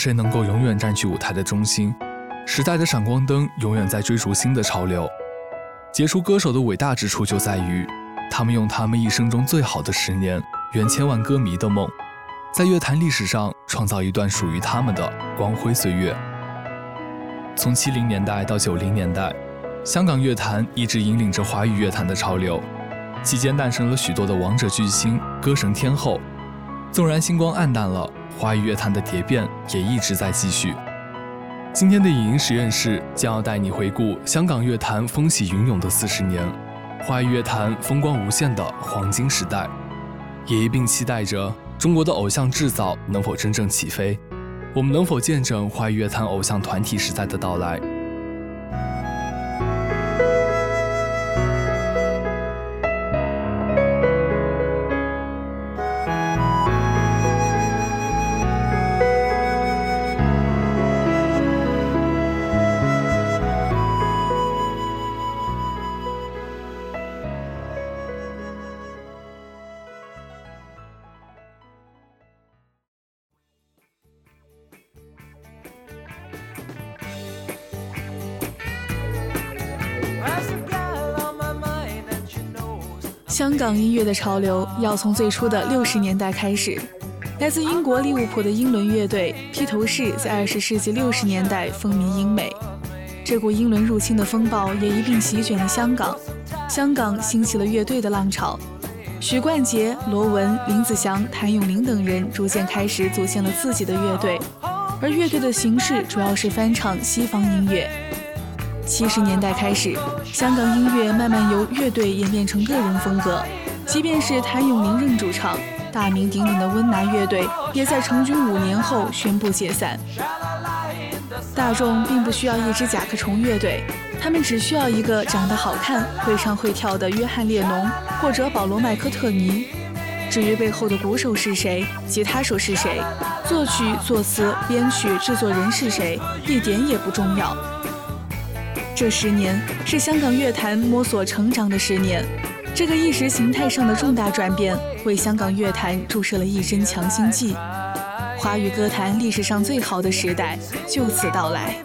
谁能够永远占据舞台的中心，时代的闪光灯永远在追逐新的潮流。杰出歌手的伟大之处就在于，他们用他们一生中最好的十年，圆千万歌迷的梦，在乐坛历史上创造一段属于他们的光辉岁月。从七零年代到九零年代，香港乐坛一直引领着华语乐坛的潮流，期间诞生了许多的王者巨星、歌神天后。纵然星光黯淡了。华语乐坛的蝶变也一直在继续。今天的影音实验室将要带你回顾香港乐坛风起云涌的四十年，华语乐坛风光无限的黄金时代，也一并期待着中国的偶像制造能否真正起飞，我们能否见证华语乐坛偶像团体时代的到来。港音乐的潮流要从最初的六十年代开始。来自英国利物浦的英伦乐队披头士在二十世纪六十年代风靡英美，这股英伦入侵的风暴也一并席卷了香港。香港兴起了乐队的浪潮，许冠杰、罗文、林子祥、谭咏麟等人逐渐开始组建了自己的乐队，而乐队的形式主要是翻唱西方音乐。七十年代开始，香港音乐慢慢由乐队演变成个人风格。即便是谭咏麟任主唱，大名鼎鼎的温拿乐队也在成军五年后宣布解散。大众并不需要一支甲壳虫乐队，他们只需要一个长得好看、会唱会跳的约翰列侬或者保罗麦科特尼。至于背后的鼓手是谁，吉他手是谁，作曲、作词、编曲、制作人是谁，一点也不重要。这十年是香港乐坛摸索成长的十年，这个意识形态上的重大转变为香港乐坛注射了一针强心剂，华语歌坛历史上最好的时代就此到来。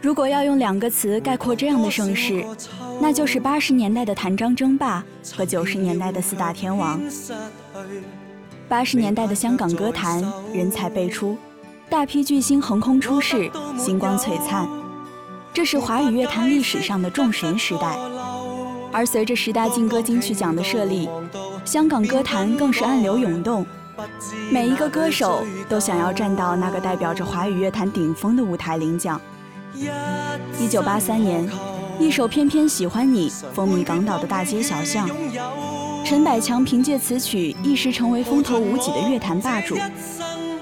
如果要用两个词概括这样的盛世，那就是八十年代的谭张争霸和九十年代的四大天王。八十年代的香港歌坛人才辈出，大批巨星横空出世，星光璀璨，这是华语乐坛历史上的众神时代。而随着十大劲歌金曲奖的设立，香港歌坛更是暗流涌动。每一个歌手都想要站到那个代表着华语乐坛顶峰的舞台领奖。一九八三年，一首《偏偏喜欢你》风靡港岛的大街小巷，陈百强凭借此曲一时成为风头无几的乐坛霸主。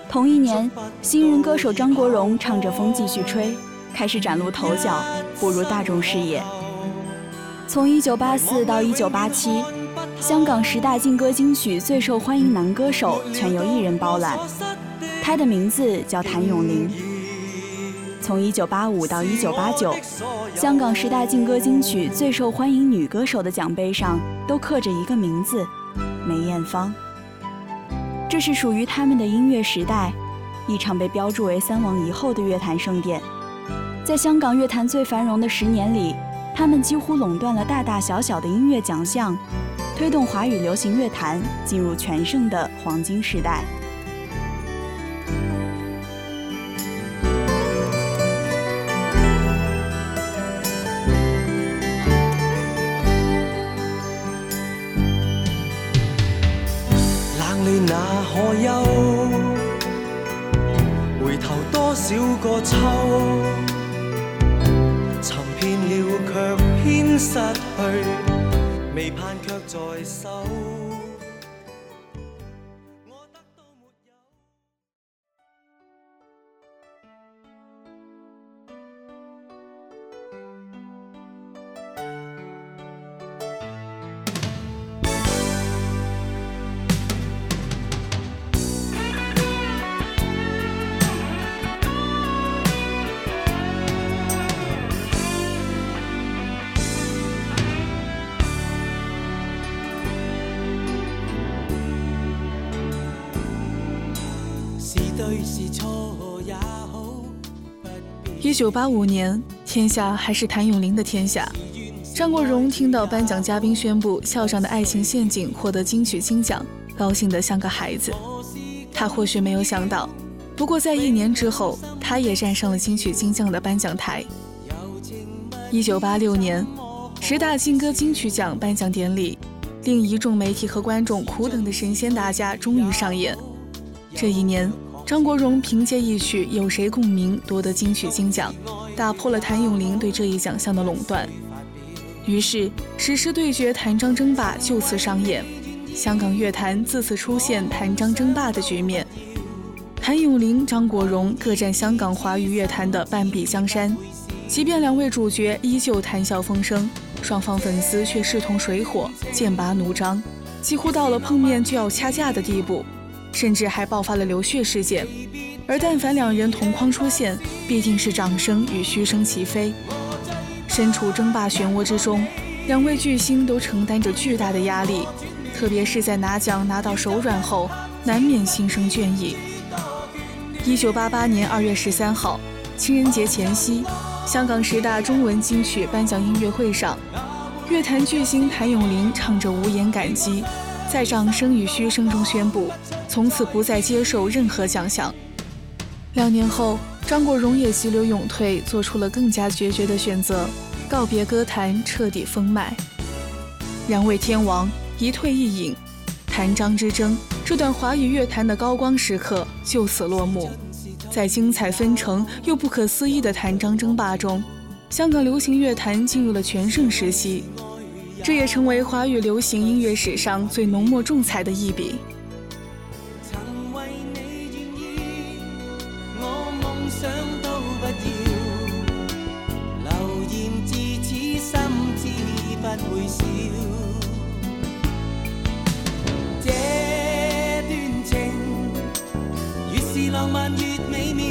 同一年，新人歌手张国荣唱着《风继续吹》，开始崭露头角，步入大众视野。从1984到1987，香港十大劲歌金曲最受欢迎男歌手全由一人包揽，他的名字叫谭咏麟。从1985到1989，香港十大劲歌金曲最受欢迎女歌手的奖杯上都刻着一个名字：梅艳芳。这是属于他们的音乐时代，一场被标注为三王一后的乐坛盛典。在香港乐坛最繁荣的十年里，他们几乎垄断了大大小小的音乐奖项，推动华语流行乐坛进入全盛的黄金时代。冷暖哪可休？回头多少个秋？寻遍了却偏失去，期盼却在手。九八五年，天下还是谭咏麟的天下。张国荣听到颁奖嘉宾宣布《校长的爱情陷阱》获得金曲金奖，高兴得像个孩子。他或许没有想到，不过在一年之后，他也站上了金曲金奖的颁奖台。一九八六年，十大劲歌金曲奖颁奖典礼，令一众媒体和观众苦等的神仙打架终于上演。这一年。张国荣凭借一曲《有谁共鸣》夺得金曲金奖，打破了谭咏麟对这一奖项的垄断。于是，史诗对决谭张争霸就此上演，香港乐坛自此出现谭张争霸的局面。谭咏麟、张国荣各占香港华语乐坛的半壁江山，即便两位主角依旧谈笑风生，双方粉丝却势同水火，剑拔弩张，几乎到了碰面就要掐架的地步。甚至还爆发了流血事件，而但凡两人同框出现，必定是掌声与嘘声齐飞。身处争霸漩涡之中，两位巨星都承担着巨大的压力，特别是在拿奖拿到手软后，难免心生倦意。一九八八年二月十三号，情人节前夕，香港十大中文金曲颁奖音乐会上，乐坛巨星谭咏麟唱着《无言感激》。在掌声与嘘声中宣布，从此不再接受任何奖项。两年后，张国荣也急流勇退，做出了更加决绝的选择，告别歌坛，彻底封麦。两位天王一退一隐，谭张之争这段华语乐坛的高光时刻就此落幕。在精彩纷呈又不可思议的谭张争霸中，香港流行乐坛进入了全盛时期。这也成为华语流行音乐史上最浓墨重彩的一笔。浪漫越美妙，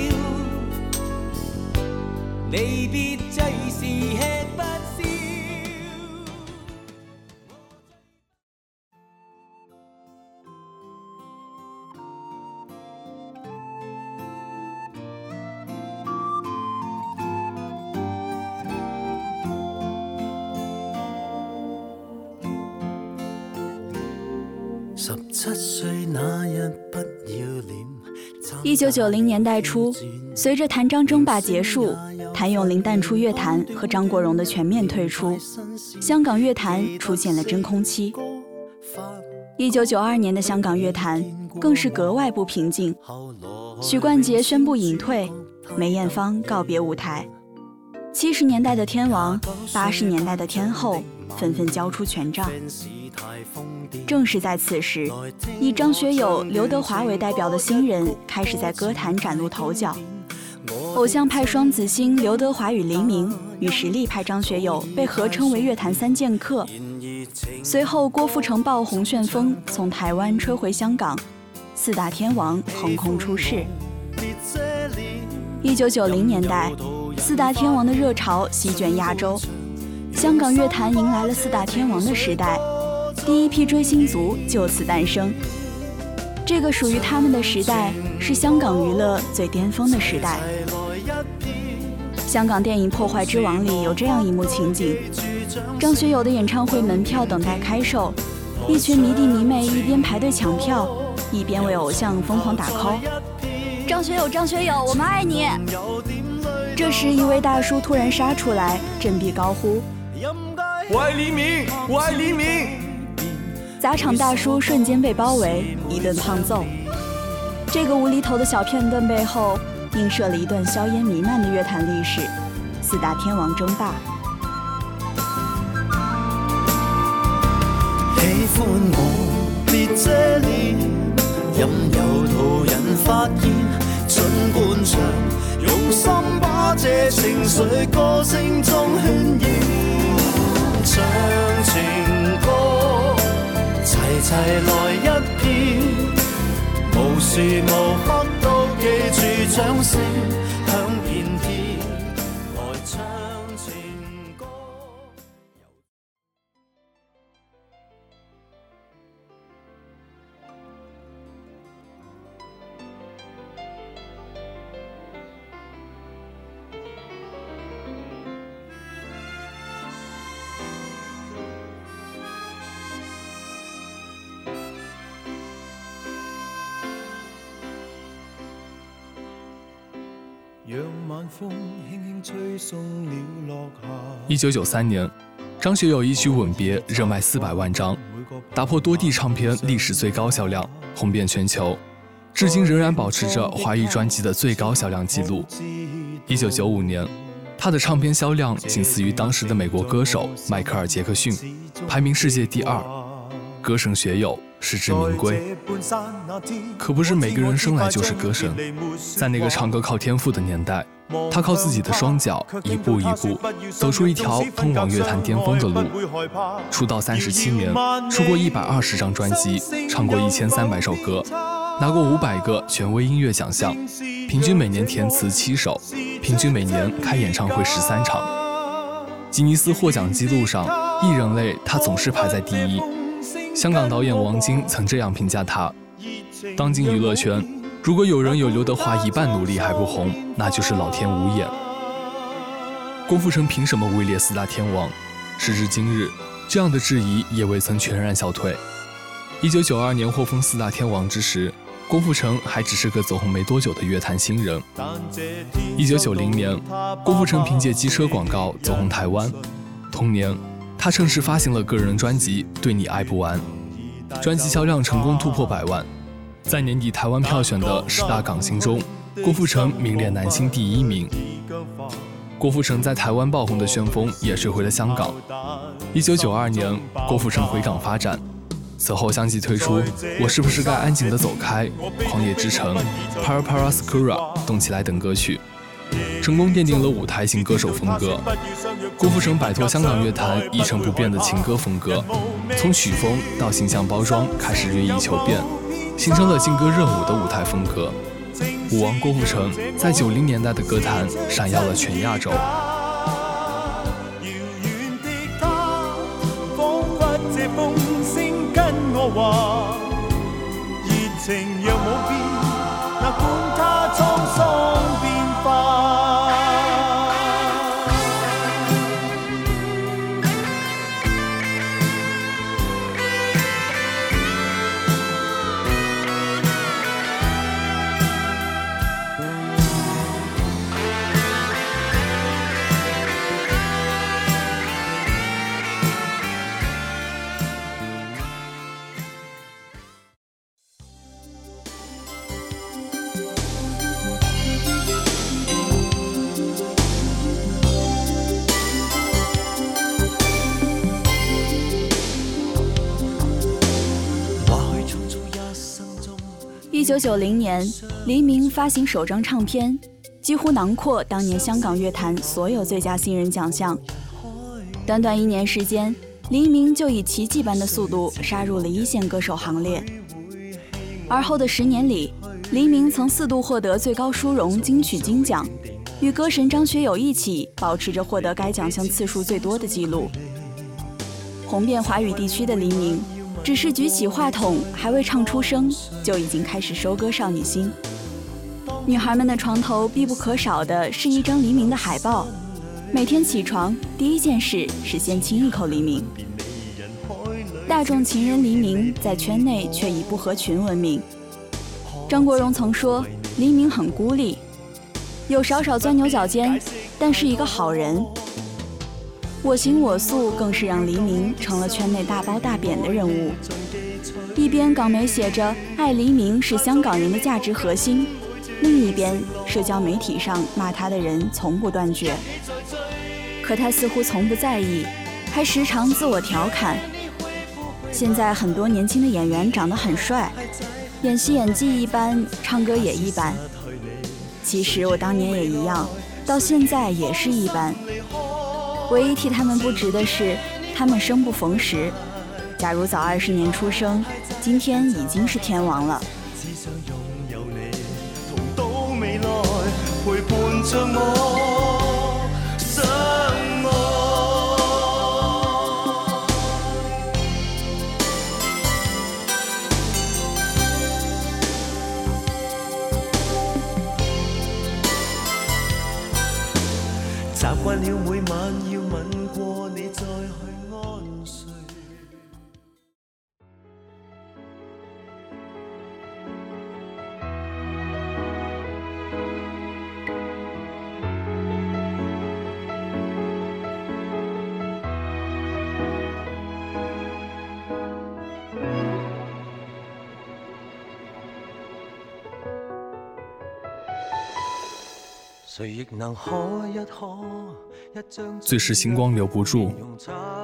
离别最是吃不一九九零年代初，随着谭张争霸结束，谭咏麟淡出乐坛和张国荣的全面退出，香港乐坛出现了真空期。一九九二年的香港乐坛更是格外不平静，许冠杰宣布隐退，梅艳芳告别舞台，七十年代的天王，八十年代的天后纷纷交出权杖。正是在此时，以张学友、刘德华为代表的新人开始在歌坛崭露头角。偶像派双子星刘德华与黎明，与实力派张学友被合称为乐坛三剑客。随后，郭富城爆红旋风从台湾吹回香港，四大天王横空出世。一九九零年代，四大天王的热潮席卷亚洲，香港乐坛迎来了四大天王的时代，第一批追星族就此诞生。这个属于他们的时代，是香港娱乐最巅峰的时代。香港电影《破坏之王》里有这样一幕情景：张学友的演唱会门票等待开售，一群迷弟迷妹一边排队抢票，一边为偶像疯狂打 call。张学友，张学友，我们爱你！这时，一位大叔突然杀出来，振臂高呼：“我爱黎明，我爱黎明！”砸场大叔瞬间被包围，一顿胖揍。这个无厘头的小片段背后，映射了一段硝烟弥漫的乐坛历史——四大天王争霸。喜欢我别遮脸，任由途人发现，尽管唱，用心把这情绪歌声中渲染，唱情歌。齐齐来一遍，无时无刻都记住掌声。一九九三年，张学友一曲《吻别》热卖四百万张，打破多地唱片历史最高销量，红遍全球，至今仍然保持着华语专辑的最高销量纪录。一九九五年，他的唱片销量仅次于当时的美国歌手迈克尔·杰克逊，排名世界第二。歌神学友实至名归，可不是每个人生来就是歌神。在那个唱歌靠天赋的年代，他靠自己的双脚一步一步走出一条通往乐坛巅峰的路。出道三十七年，出过一百二十张专辑，唱过一千三百首歌，拿过五百个权威音乐奖项，平均每年填词七首，平均每年开演唱会十三场。吉尼斯获奖记录上，艺人类他总是排在第一。香港导演王晶曾这样评价他：当今娱乐圈，如果有人有刘德华一半努力还不红，那就是老天无眼。郭富城凭什么位列四大天王？时至今日，这样的质疑也未曾全然消退。一九九二年获封四大天王之时，郭富城还只是个走红没多久的乐坛新人。一九九零年，郭富城凭借机车广告走红台湾，同年。他正式发行了个人专辑《对你爱不完》，专辑销量成功突破百万，在年底台湾票选的十大港星中，郭富城名列男星第一名。郭富城在台湾爆红的旋风也吹回了香港。一九九二年，郭富城回港发展，此后相继推出《我是不是该安静的走开》《狂野之城》《Para Para Sakura》《动起来》等歌曲。成功奠定了舞台型歌手风格。郭富城摆脱香港乐坛一成不变的情歌风格，从曲风到形象包装开始锐意求变，形成了劲歌热舞的舞台风格。舞王郭富城在九零年代的歌坛闪耀了全亚洲。情若冇变，哪管它沧桑九九零年，黎明发行首张唱片，几乎囊括当年香港乐坛所有最佳新人奖项。短短一年时间，黎明就以奇迹般的速度杀入了一线歌手行列。而后的十年里，黎明曾四度获得最高殊荣金曲金奖，与歌神张学友一起保持着获得该奖项次数最多的纪录。红遍华语地区的黎明，只是举起话筒还未唱出声，就已经开始收割少女心。女孩们的床头必不可少的是一张黎明的海报，每天起床第一件事是先亲一口黎明。大众情人黎明在圈内却以不合群闻名。张国荣曾说：“黎明很孤立，有少少钻牛角尖，但是一个好人。”我行我素更是让黎明成了圈内大褒大贬的人物。一边港媒写着“爱黎明是香港人的价值核心”，另一边社交媒体上骂他的人从不断绝。可他似乎从不在意，还时常自我调侃。现在很多年轻的演员长得很帅。演戏演技一般，唱歌也一般。其实我当年也一样，到现在也是一般。唯一替他们不值的是，他们生不逢时。假如早二十年出生，今天已经是天王了。只想拥有你，同到未来陪伴着我最是星光留不住，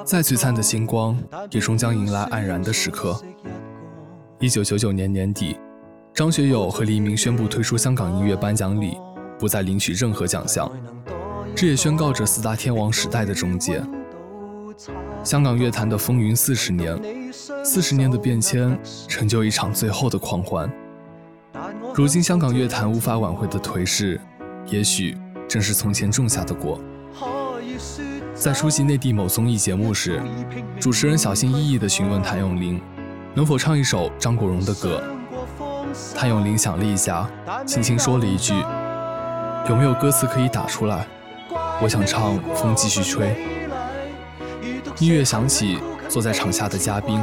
再璀璨的星光也终将迎来黯然的时刻。一九九九年年底，张学友和黎明宣布退出香港音乐颁奖礼，不再领取任何奖项，这也宣告着四大天王时代的终结。香港乐坛的风云四十年，四十年的变迁，成就一场最后的狂欢。如今香港乐坛无法挽回的颓势。也许正是从前种下的果。在出席内地某综艺节目时，主持人小心翼翼地询问谭咏麟，能否唱一首张国荣的歌。谭咏麟想了一下，轻轻说了一句：“有没有歌词可以打出来？我想唱《风继续吹》。”音乐响起，坐在场下的嘉宾，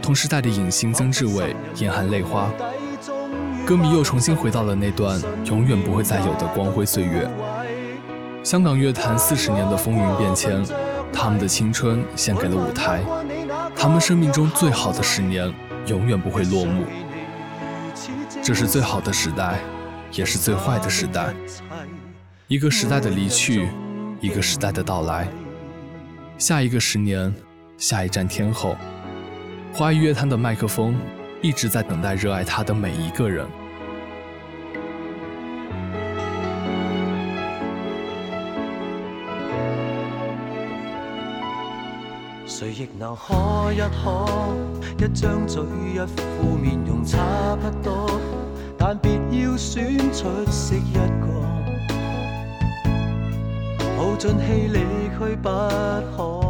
同时带着影星曾志伟眼含泪花。歌迷又重新回到了那段永远不会再有的光辉岁月。香港乐坛四十年的风云变迁，他们的青春献给了舞台，他们生命中最好的十年永远不会落幕。这是最好的时代，也是最坏的时代。一个时代的离去，一个时代的到来。下一个十年，下一站天后。华语乐坛的麦克风。一直在等待热爱他的每一个人。谁亦能可一可，一张嘴一副面容差不多，但别要选出色一个，耗尽气力去不可。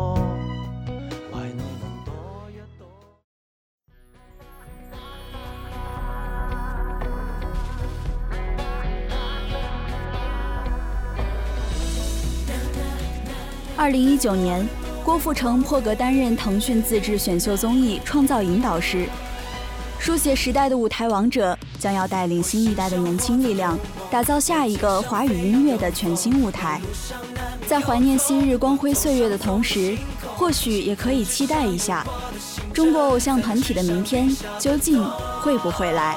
二零一九年，郭富城破格担任腾讯自制选秀综艺《创造营》导师，书写时代的舞台王者将要带领新一代的年轻力量，打造下一个华语音乐的全新舞台。在怀念昔日光辉岁月的同时，或许也可以期待一下，中国偶像团体的明天究竟会不会来？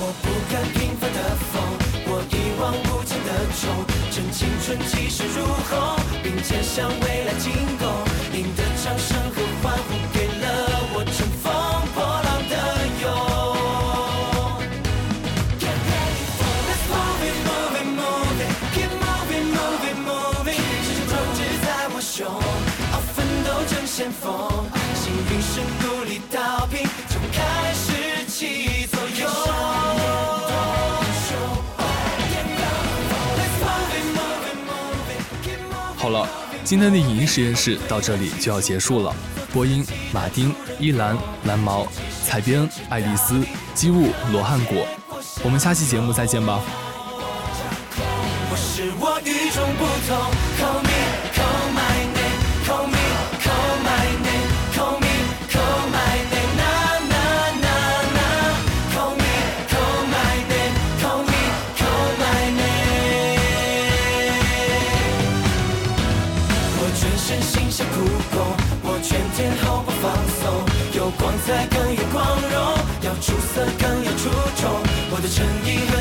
我不敢平凡的风，我一往无前的冲。春气势如虹，并肩向未来进攻。你的掌声和欢呼给了我乘风破浪的勇。Keep moving, moving, moving, keep moving, moving, moving。热血壮志在我胸，奋斗争先锋。今天的影音实验室到这里就要结束了。播音马丁依兰蓝毛采编爱丽丝机务罗汉果。我们下期节目再见吧。下苦口，我全天毫不放松，有光彩更有光荣，要出色更有出众，我的诚意。和。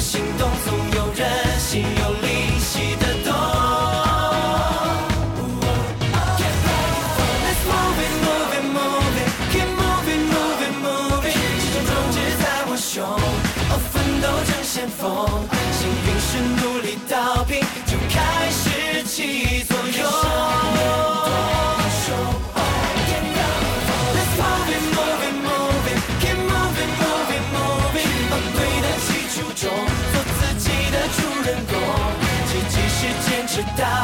down.